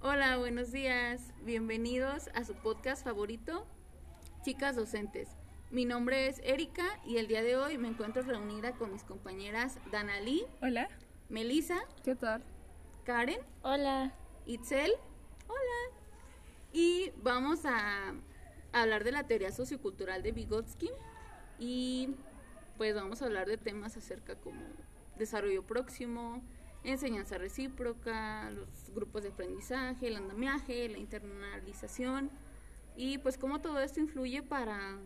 Hola, buenos días. Bienvenidos a su podcast favorito, Chicas Docentes. Mi nombre es Erika y el día de hoy me encuentro reunida con mis compañeras Danali. Hola. Melissa. ¿Qué tal? Karen. Hola. Itzel. Hola. Y vamos a hablar de la teoría sociocultural de Vygotsky y pues vamos a hablar de temas acerca como desarrollo próximo, enseñanza recíproca, los grupos de aprendizaje, el andamiaje, la internalización y pues cómo todo esto influye para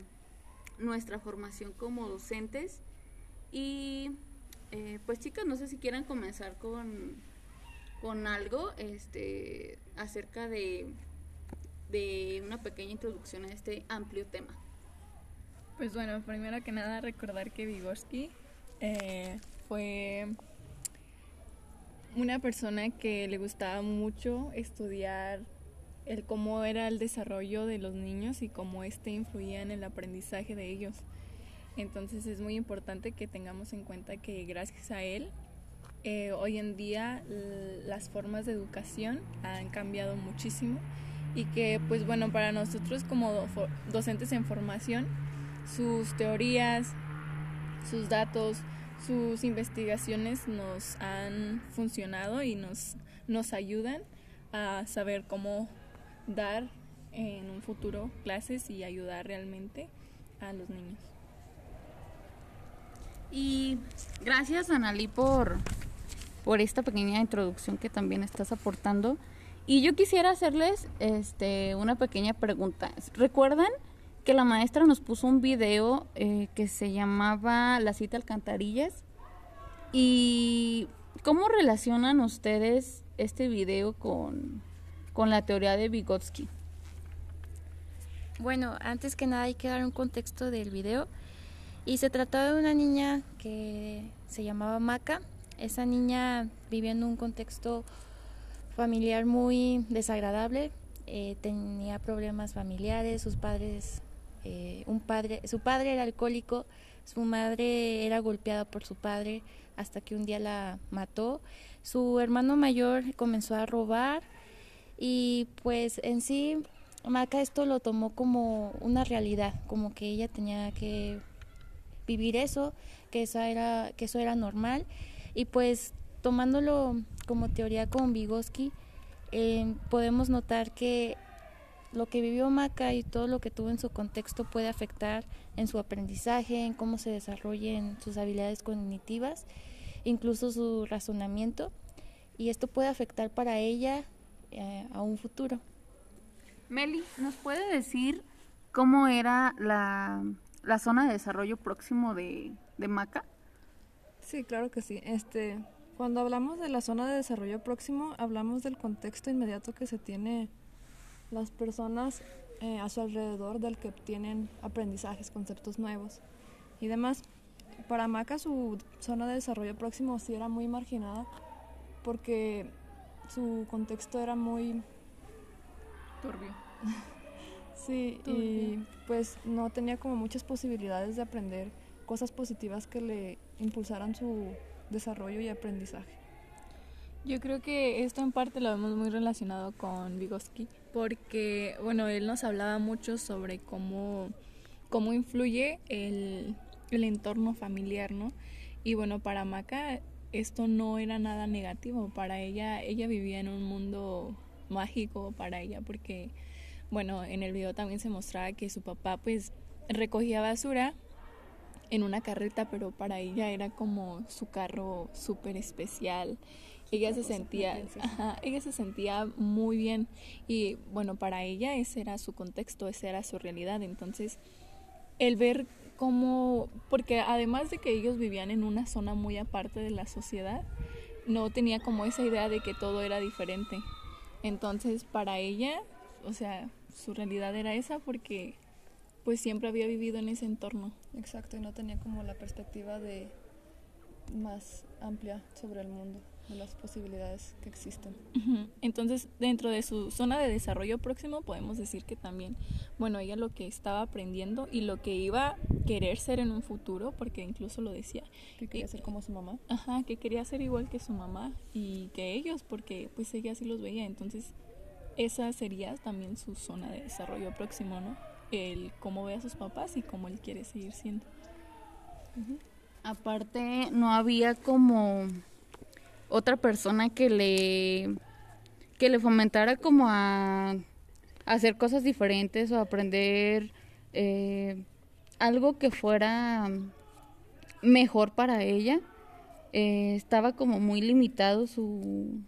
nuestra formación como docentes. Y eh, pues chicas, no sé si quieran comenzar con, con algo este, acerca de, de una pequeña introducción a este amplio tema. Pues bueno, primero que nada recordar que Vygotsky eh, fue una persona que le gustaba mucho estudiar el cómo era el desarrollo de los niños y cómo este influía en el aprendizaje de ellos. Entonces es muy importante que tengamos en cuenta que gracias a él eh, hoy en día las formas de educación han cambiado muchísimo y que pues bueno para nosotros como docentes en formación sus teorías, sus datos, sus investigaciones nos han funcionado y nos, nos ayudan a saber cómo dar en un futuro clases y ayudar realmente a los niños. Y gracias Analí por, por esta pequeña introducción que también estás aportando. Y yo quisiera hacerles este, una pequeña pregunta. ¿Recuerdan que la maestra nos puso un video eh, que se llamaba La cita alcantarillas? ¿Y cómo relacionan ustedes este video con, con la teoría de Vygotsky? Bueno, antes que nada hay que dar un contexto del video. Y se trataba de una niña que se llamaba Maca. Esa niña vivía en un contexto familiar muy desagradable. Eh, tenía problemas familiares, sus padres, eh, un padre, su padre era alcohólico, su madre era golpeada por su padre hasta que un día la mató. Su hermano mayor comenzó a robar y pues en sí Maca esto lo tomó como una realidad, como que ella tenía que vivir eso, que esa era que eso era normal y pues tomándolo como teoría con Vygotsky eh, podemos notar que lo que vivió Maca y todo lo que tuvo en su contexto puede afectar en su aprendizaje, en cómo se desarrollen sus habilidades cognitivas, incluso su razonamiento, y esto puede afectar para ella eh, a un futuro. Meli, ¿nos puede decir cómo era la, la zona de desarrollo próximo de, de Maca? Sí, claro que sí. Este, cuando hablamos de la zona de desarrollo próximo, hablamos del contexto inmediato que se tiene las personas eh, a su alrededor del que obtienen aprendizajes, conceptos nuevos y demás. Para Maca su zona de desarrollo próximo sí era muy marginada porque su contexto era muy turbio. sí, y pues no tenía como muchas posibilidades de aprender cosas positivas que le impulsaran su desarrollo y aprendizaje. Yo creo que esto en parte lo vemos muy relacionado con Vygotsky, porque, bueno, él nos hablaba mucho sobre cómo, cómo influye el, el entorno familiar, ¿no? Y bueno, para Maca esto no era nada negativo, para ella, ella vivía en un mundo mágico para ella, porque, bueno, en el video también se mostraba que su papá pues recogía basura en una carreta, pero para ella era como su carro súper especial ella se sentía, ella se sentía muy bien y bueno, para ella ese era su contexto, esa era su realidad. Entonces, el ver cómo, porque además de que ellos vivían en una zona muy aparte de la sociedad, no tenía como esa idea de que todo era diferente. Entonces, para ella, o sea, su realidad era esa porque pues siempre había vivido en ese entorno. Exacto, y no tenía como la perspectiva de más amplia sobre el mundo, de las posibilidades que existen. Entonces, dentro de su zona de desarrollo próximo, podemos decir que también, bueno, ella lo que estaba aprendiendo y lo que iba a querer ser en un futuro, porque incluso lo decía, Que quería Y- ser como su mamá. ajá, que quería ser igual que su mamá y que ellos, porque pues ella así los veía. Entonces, esa sería también su zona de desarrollo próximo, ¿no? El cómo ve a sus papás y cómo él quiere seguir siendo. Aparte, no había como otra persona que le que le fomentara como a, a hacer cosas diferentes o aprender eh, algo que fuera mejor para ella. Eh, estaba como muy limitado su,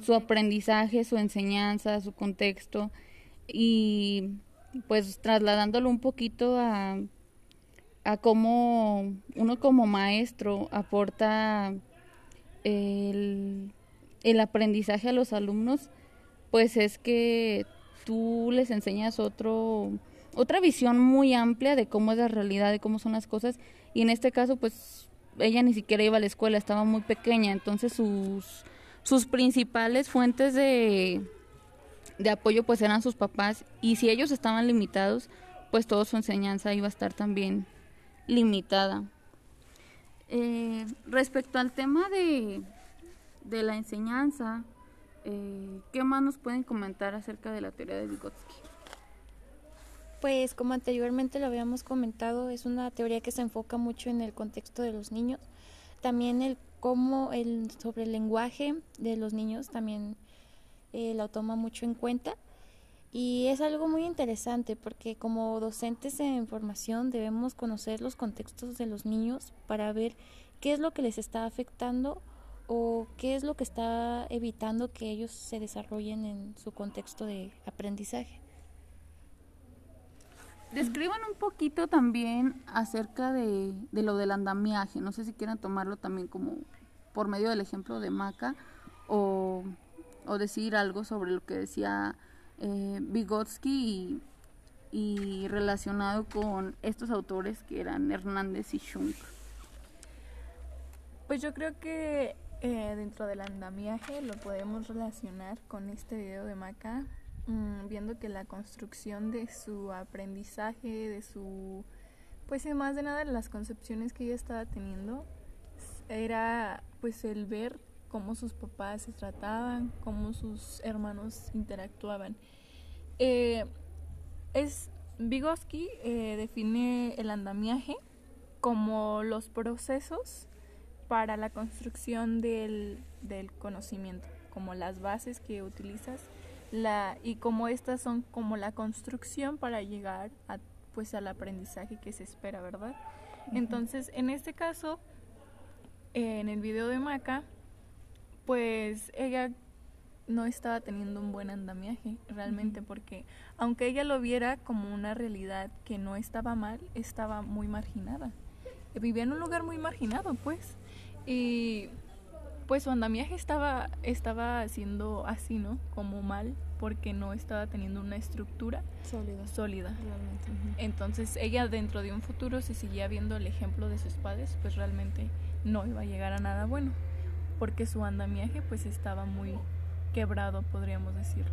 su aprendizaje, su enseñanza, su contexto y pues trasladándolo un poquito a, a cómo uno como maestro aporta el, el aprendizaje a los alumnos, pues es que tú les enseñas otro otra visión muy amplia de cómo es la realidad, de cómo son las cosas. Y en este caso pues ella ni siquiera iba a la escuela, estaba muy pequeña, entonces sus sus principales fuentes de de apoyo pues eran sus papás. Y si ellos estaban limitados, pues toda su enseñanza iba a estar también limitada. Eh, respecto al tema de, de la enseñanza, eh, ¿qué más nos pueden comentar acerca de la teoría de Vygotsky? Pues como anteriormente lo habíamos comentado, es una teoría que se enfoca mucho en el contexto de los niños. También el cómo el sobre el lenguaje de los niños también eh, lo toma mucho en cuenta. Y es algo muy interesante porque como docentes en formación debemos conocer los contextos de los niños para ver qué es lo que les está afectando o qué es lo que está evitando que ellos se desarrollen en su contexto de aprendizaje. Describan un poquito también acerca de, de lo del andamiaje. No sé si quieren tomarlo también como por medio del ejemplo de Maca o, o decir algo sobre lo que decía eh, Vygotsky y, relacionado con estos autores que eran Hernández y Schunk. Pues yo creo que eh, dentro del andamiaje lo podemos relacionar con este video de Maca, mm, viendo que la construcción de su aprendizaje, de su, pues más de nada las concepciones que ella estaba teniendo, era pues el ver cómo sus papás se trataban, cómo sus hermanos interactuaban. Eh, es Vygotsky eh, define el andamiaje como los procesos para la construcción del, del conocimiento, como las bases que utilizas la, y como estas son como la construcción para llegar a, pues, al aprendizaje que se espera, ¿verdad? Entonces, en este caso, eh, en el video de Maca, pues ella no estaba teniendo un buen andamiaje realmente porque aunque ella lo viera como una realidad que no estaba mal, estaba muy marginada. Vivía en un lugar muy marginado, pues. Y pues su andamiaje estaba estaba haciendo así, ¿no? Como mal porque no estaba teniendo una estructura Sólida. sólida. Realmente. Entonces ella dentro de un futuro si seguía viendo el ejemplo de sus padres, pues realmente no iba a llegar a nada bueno, porque su andamiaje pues estaba muy quebrado, podríamos decir.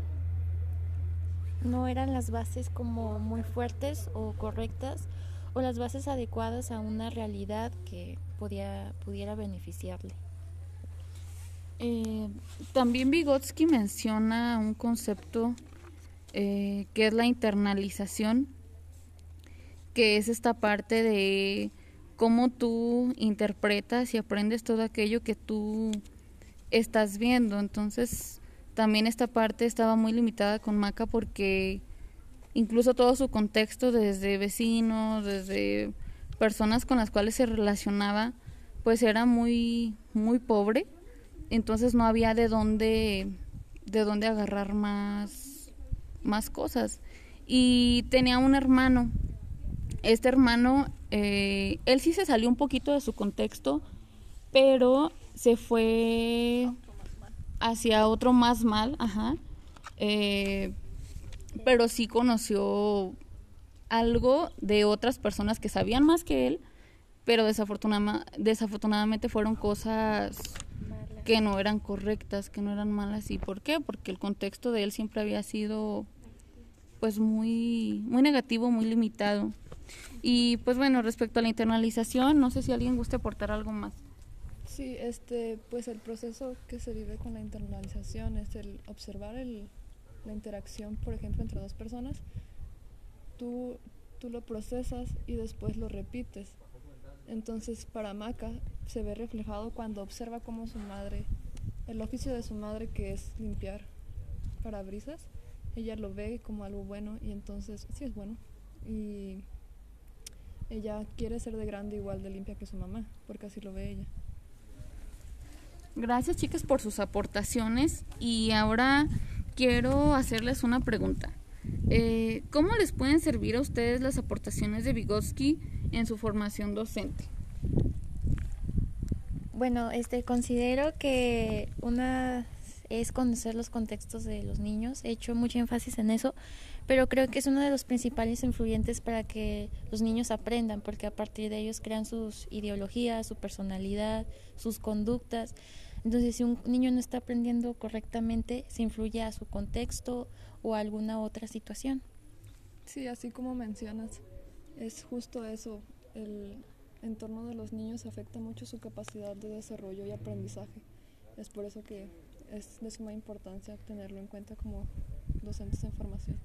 no eran las bases como muy fuertes o correctas o las bases adecuadas a una realidad que podía, pudiera beneficiarle. Eh, también Vygotsky menciona un concepto eh, que es la internalización, que es esta parte de cómo tú interpretas y aprendes todo aquello que tú estás viendo. Entonces, también esta parte estaba muy limitada con Maca porque incluso todo su contexto, desde vecinos, desde personas con las cuales se relacionaba, pues era muy, muy pobre. Entonces no había de dónde de dónde agarrar más más cosas. Y tenía un hermano. Este hermano eh, él sí se salió un poquito de su contexto pero se fue hacia otro más mal ajá eh, pero sí conoció algo de otras personas que sabían más que él pero desafortunadamente fueron cosas que no eran correctas, que no eran malas. ¿Y por qué? Porque el contexto de él siempre había sido pues muy, muy negativo, muy limitado. Y pues bueno, respecto a la internalización, no sé si alguien guste aportar algo más. Sí, este, pues el proceso que se vive con la internalización es el observar el, la interacción, por ejemplo, entre dos personas. Tú, tú lo procesas y después lo repites. Entonces, para Maca se ve reflejado cuando observa cómo su madre, el oficio de su madre que es limpiar parabrisas, ella lo ve como algo bueno y entonces sí es bueno. Y ella quiere ser de grande igual de limpia que su mamá, porque así lo ve ella. Gracias chicas por sus aportaciones y ahora quiero hacerles una pregunta. Eh, ¿Cómo les pueden servir a ustedes las aportaciones de Vygotsky en su formación docente? Bueno, este considero que una es conocer los contextos de los niños. He hecho mucho énfasis en eso, pero creo que es uno de los principales influyentes para que los niños aprendan, porque a partir de ellos crean sus ideologías, su personalidad, sus conductas. Entonces, si un niño no está aprendiendo correctamente, se influye a su contexto o a alguna otra situación. Sí, así como mencionas, es justo eso. El entorno de los niños afecta mucho su capacidad de desarrollo y aprendizaje. Es por eso que es de suma importancia tenerlo en cuenta como docentes en formación.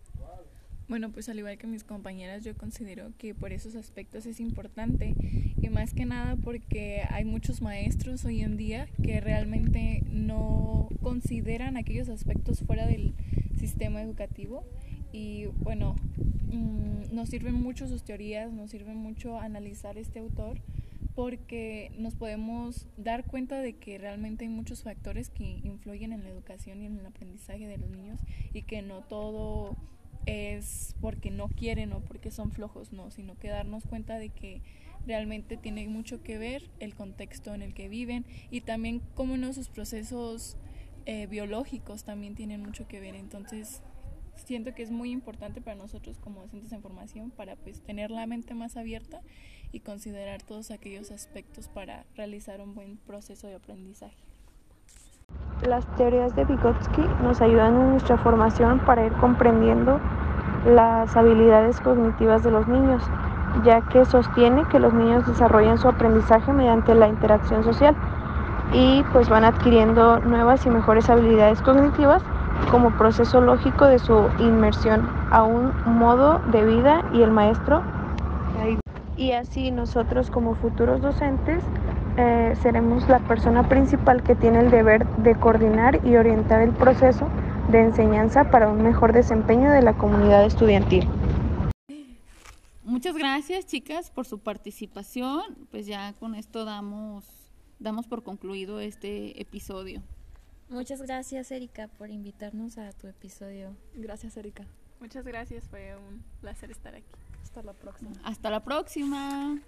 Bueno, pues al igual que mis compañeras, yo considero que por esos aspectos es importante y más que nada porque hay muchos maestros hoy en día que realmente no consideran aquellos aspectos fuera del sistema educativo y bueno, mmm, nos sirven mucho sus teorías, nos sirve mucho analizar este autor porque nos podemos dar cuenta de que realmente hay muchos factores que influyen en la educación y en el aprendizaje de los niños y que no todo es porque no quieren o porque son flojos, no, sino que darnos cuenta de que realmente tiene mucho que ver el contexto en el que viven y también cómo no sus procesos eh, biológicos también tienen mucho que ver. Entonces, siento que es muy importante para nosotros como docentes en formación para pues tener la mente más abierta y considerar todos aquellos aspectos para realizar un buen proceso de aprendizaje. Las teorías de Vygotsky nos ayudan en nuestra formación para ir comprendiendo las habilidades cognitivas de los niños, ya que sostiene que los niños desarrollan su aprendizaje mediante la interacción social y pues van adquiriendo nuevas y mejores habilidades cognitivas como proceso lógico de su inmersión a un modo de vida y el maestro y así nosotros como futuros docentes eh, seremos la persona principal que tiene el deber de coordinar y orientar el proceso de enseñanza para un mejor desempeño de la comunidad estudiantil. Muchas gracias chicas por su participación. Pues ya con esto damos, damos por concluido este episodio. Muchas gracias Erika por invitarnos a tu episodio. Gracias Erika. Muchas gracias, fue un placer estar aquí. Hasta la próxima. Hasta la próxima.